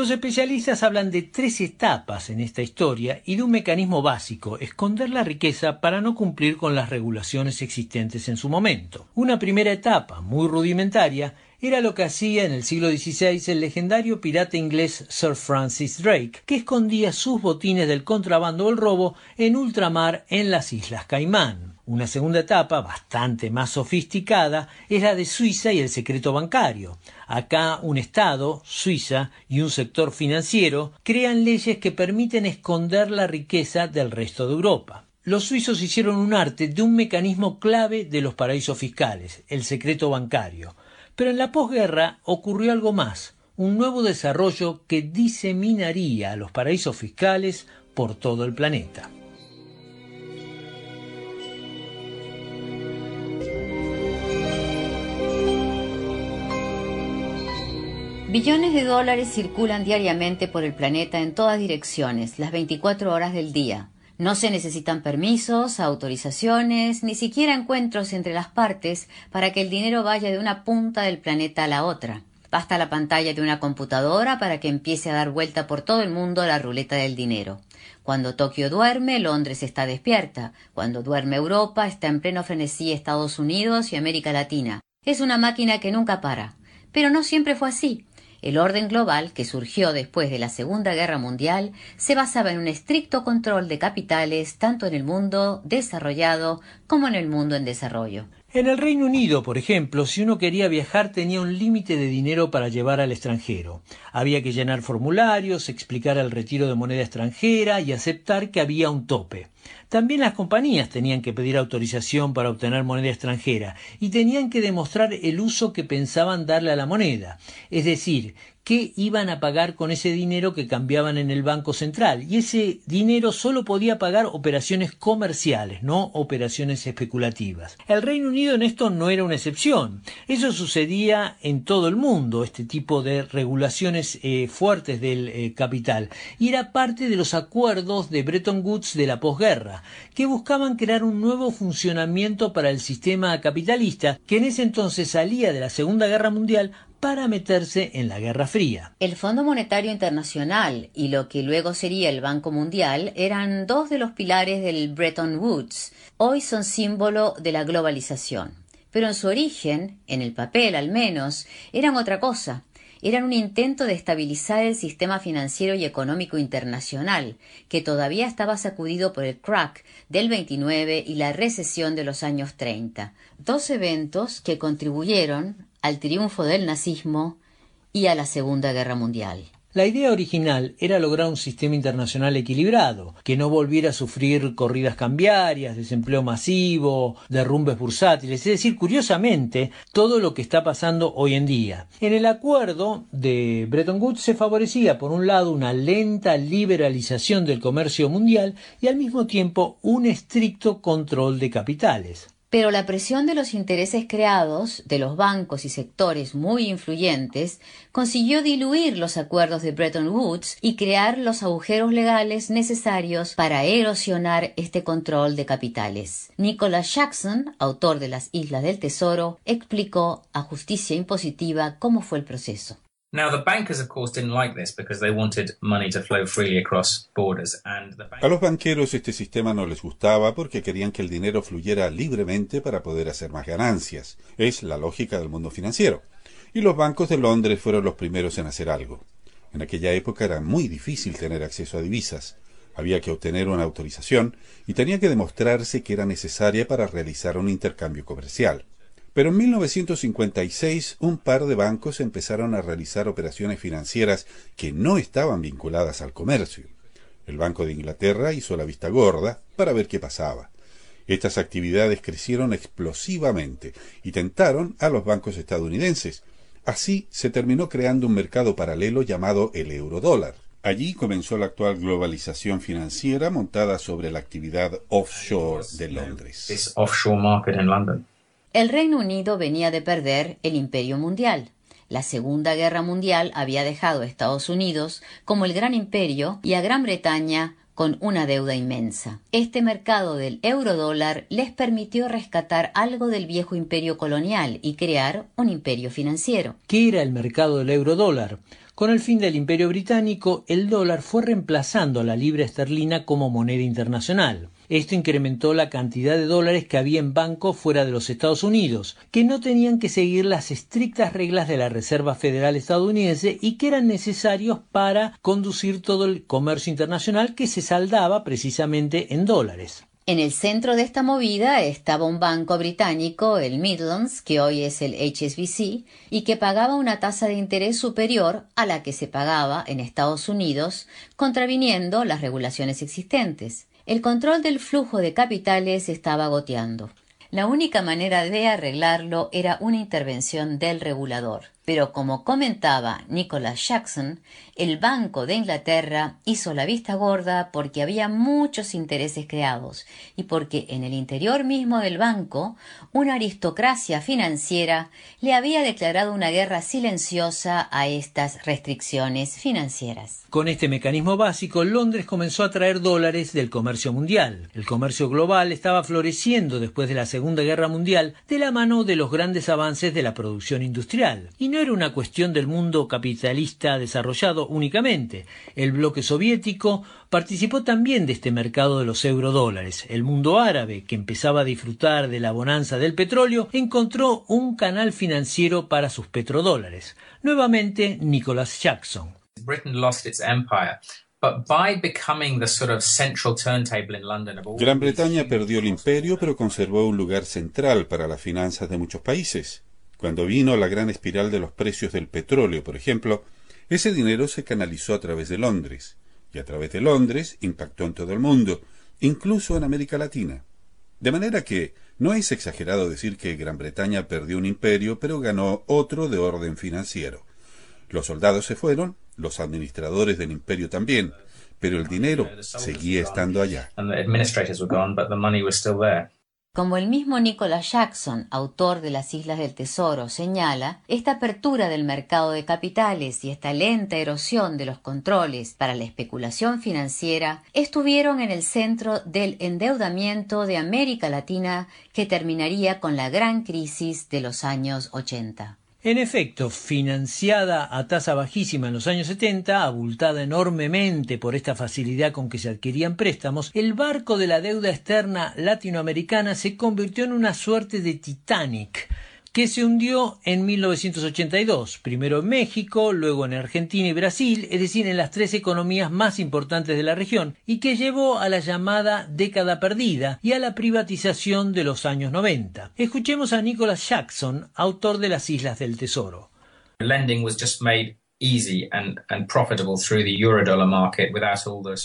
Los especialistas hablan de tres etapas en esta historia y de un mecanismo básico, esconder la riqueza para no cumplir con las regulaciones existentes en su momento. Una primera etapa, muy rudimentaria, era lo que hacía en el siglo XVI el legendario pirata inglés Sir Francis Drake, que escondía sus botines del contrabando o el robo en ultramar en las Islas Caimán. Una segunda etapa, bastante más sofisticada, es la de Suiza y el secreto bancario. Acá un Estado, Suiza, y un sector financiero crean leyes que permiten esconder la riqueza del resto de Europa. Los suizos hicieron un arte de un mecanismo clave de los paraísos fiscales, el secreto bancario. Pero en la posguerra ocurrió algo más, un nuevo desarrollo que diseminaría a los paraísos fiscales por todo el planeta. Billones de dólares circulan diariamente por el planeta en todas direcciones, las 24 horas del día. No se necesitan permisos, autorizaciones, ni siquiera encuentros entre las partes para que el dinero vaya de una punta del planeta a la otra. Basta la pantalla de una computadora para que empiece a dar vuelta por todo el mundo la ruleta del dinero. Cuando Tokio duerme, Londres está despierta. Cuando duerme Europa, está en pleno frenesí Estados Unidos y América Latina. Es una máquina que nunca para. Pero no siempre fue así. El orden global, que surgió después de la Segunda Guerra Mundial, se basaba en un estricto control de capitales tanto en el mundo desarrollado como en el mundo en desarrollo. En el Reino Unido, por ejemplo, si uno quería viajar tenía un límite de dinero para llevar al extranjero. Había que llenar formularios, explicar el retiro de moneda extranjera y aceptar que había un tope. También las compañías tenían que pedir autorización para obtener moneda extranjera y tenían que demostrar el uso que pensaban darle a la moneda, es decir, qué iban a pagar con ese dinero que cambiaban en el Banco Central. Y ese dinero solo podía pagar operaciones comerciales, no operaciones especulativas. El Reino Unido en esto no era una excepción. Eso sucedía en todo el mundo, este tipo de regulaciones eh, fuertes del eh, capital. Y era parte de los acuerdos de Bretton Woods de la posguerra, que buscaban crear un nuevo funcionamiento para el sistema capitalista, que en ese entonces salía de la Segunda Guerra Mundial para meterse en la Guerra Fría. El Fondo Monetario Internacional y lo que luego sería el Banco Mundial eran dos de los pilares del Bretton Woods. Hoy son símbolo de la globalización. Pero en su origen, en el papel al menos, eran otra cosa eran un intento de estabilizar el sistema financiero y económico internacional, que todavía estaba sacudido por el crack del 29 y la recesión de los años 30, dos eventos que contribuyeron al triunfo del nazismo y a la Segunda Guerra Mundial. La idea original era lograr un sistema internacional equilibrado, que no volviera a sufrir corridas cambiarias, desempleo masivo, derrumbes bursátiles, es decir, curiosamente, todo lo que está pasando hoy en día. En el acuerdo de Bretton Woods se favorecía, por un lado, una lenta liberalización del comercio mundial y al mismo tiempo un estricto control de capitales. Pero la presión de los intereses creados, de los bancos y sectores muy influyentes, consiguió diluir los acuerdos de Bretton Woods y crear los agujeros legales necesarios para erosionar este control de capitales. Nicholas Jackson, autor de Las Islas del Tesoro, explicó a Justicia Impositiva cómo fue el proceso. A los banqueros este sistema no les gustaba porque querían que el dinero fluyera libremente para poder hacer más ganancias. Es la lógica del mundo financiero. Y los bancos de Londres fueron los primeros en hacer algo. En aquella época era muy difícil tener acceso a divisas. Había que obtener una autorización y tenía que demostrarse que era necesaria para realizar un intercambio comercial. Pero en 1956 un par de bancos empezaron a realizar operaciones financieras que no estaban vinculadas al comercio. El Banco de Inglaterra hizo la vista gorda para ver qué pasaba. Estas actividades crecieron explosivamente y tentaron a los bancos estadounidenses. Así se terminó creando un mercado paralelo llamado el eurodólar. Allí comenzó la actual globalización financiera montada sobre la actividad offshore de Londres. El Reino Unido venía de perder el imperio mundial. La Segunda Guerra Mundial había dejado a Estados Unidos como el gran imperio y a Gran Bretaña con una deuda inmensa. Este mercado del eurodólar les permitió rescatar algo del viejo imperio colonial y crear un imperio financiero. ¿Qué era el mercado del eurodólar? Con el fin del imperio británico, el dólar fue reemplazando a la libra esterlina como moneda internacional. Esto incrementó la cantidad de dólares que había en bancos fuera de los Estados Unidos, que no tenían que seguir las estrictas reglas de la Reserva Federal estadounidense y que eran necesarios para conducir todo el comercio internacional que se saldaba precisamente en dólares. En el centro de esta movida estaba un banco británico, el Midlands, que hoy es el HSBC, y que pagaba una tasa de interés superior a la que se pagaba en Estados Unidos, contraviniendo las regulaciones existentes. El control del flujo de capitales estaba goteando. La única manera de arreglarlo era una intervención del regulador. Pero como comentaba Nicholas Jackson, el Banco de Inglaterra hizo la vista gorda porque había muchos intereses creados y porque en el interior mismo del banco una aristocracia financiera le había declarado una guerra silenciosa a estas restricciones financieras. Con este mecanismo básico, Londres comenzó a traer dólares del comercio mundial. El comercio global estaba floreciendo después de la Segunda Guerra Mundial de la mano de los grandes avances de la producción industrial. Y no era una cuestión del mundo capitalista desarrollado únicamente. El bloque soviético participó también de este mercado de los eurodólares. El mundo árabe, que empezaba a disfrutar de la bonanza del petróleo, encontró un canal financiero para sus petrodólares. Nuevamente, Nicholas Jackson. Gran Bretaña perdió el imperio, pero conservó un lugar central para las finanzas de muchos países. Cuando vino la gran espiral de los precios del petróleo, por ejemplo, ese dinero se canalizó a través de Londres, y a través de Londres impactó en todo el mundo, incluso en América Latina. De manera que no es exagerado decir que Gran Bretaña perdió un imperio, pero ganó otro de orden financiero. Los soldados se fueron, los administradores del imperio también, pero el dinero seguía estando allá. Como el mismo Nicholas Jackson, autor de Las Islas del Tesoro, señala, esta apertura del mercado de capitales y esta lenta erosión de los controles para la especulación financiera estuvieron en el centro del endeudamiento de América Latina que terminaría con la gran crisis de los años 80. En efecto, financiada a tasa bajísima en los años 70, abultada enormemente por esta facilidad con que se adquirían préstamos, el barco de la deuda externa latinoamericana se convirtió en una suerte de Titanic, que se hundió en 1982, primero en México, luego en Argentina y Brasil, es decir, en las tres economías más importantes de la región, y que llevó a la llamada década perdida y a la privatización de los años 90. Escuchemos a Nicholas Jackson, autor de Las Islas del Tesoro.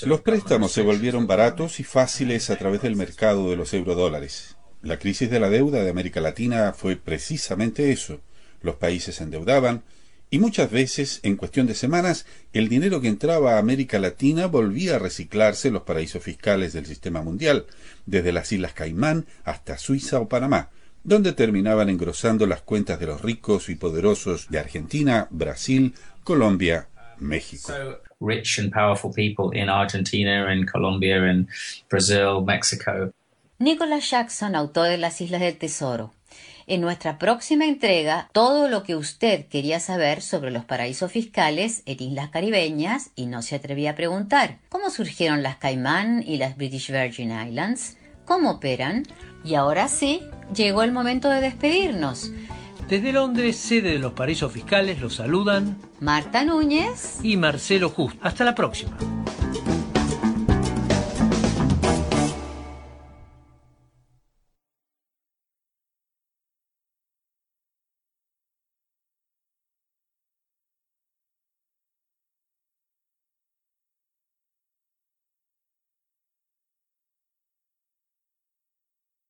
Los préstamos se volvieron baratos y fáciles a través del mercado de los eurodólares. La crisis de la deuda de América Latina fue precisamente eso. Los países se endeudaban y muchas veces, en cuestión de semanas, el dinero que entraba a América Latina volvía a reciclarse en los paraísos fiscales del sistema mundial, desde las Islas Caimán hasta Suiza o Panamá, donde terminaban engrosando las cuentas de los ricos y poderosos de Argentina, Brasil, Colombia, México. rich and powerful people in Argentina, in Colombia, in Brazil, Mexico. Nicholas Jackson, autor de Las Islas del Tesoro. En nuestra próxima entrega, todo lo que usted quería saber sobre los paraísos fiscales en islas caribeñas y no se atrevía a preguntar. ¿Cómo surgieron las Caimán y las British Virgin Islands? ¿Cómo operan? Y ahora sí, llegó el momento de despedirnos. Desde Londres, sede de los paraísos fiscales, los saludan Marta Núñez y Marcelo Just. Hasta la próxima.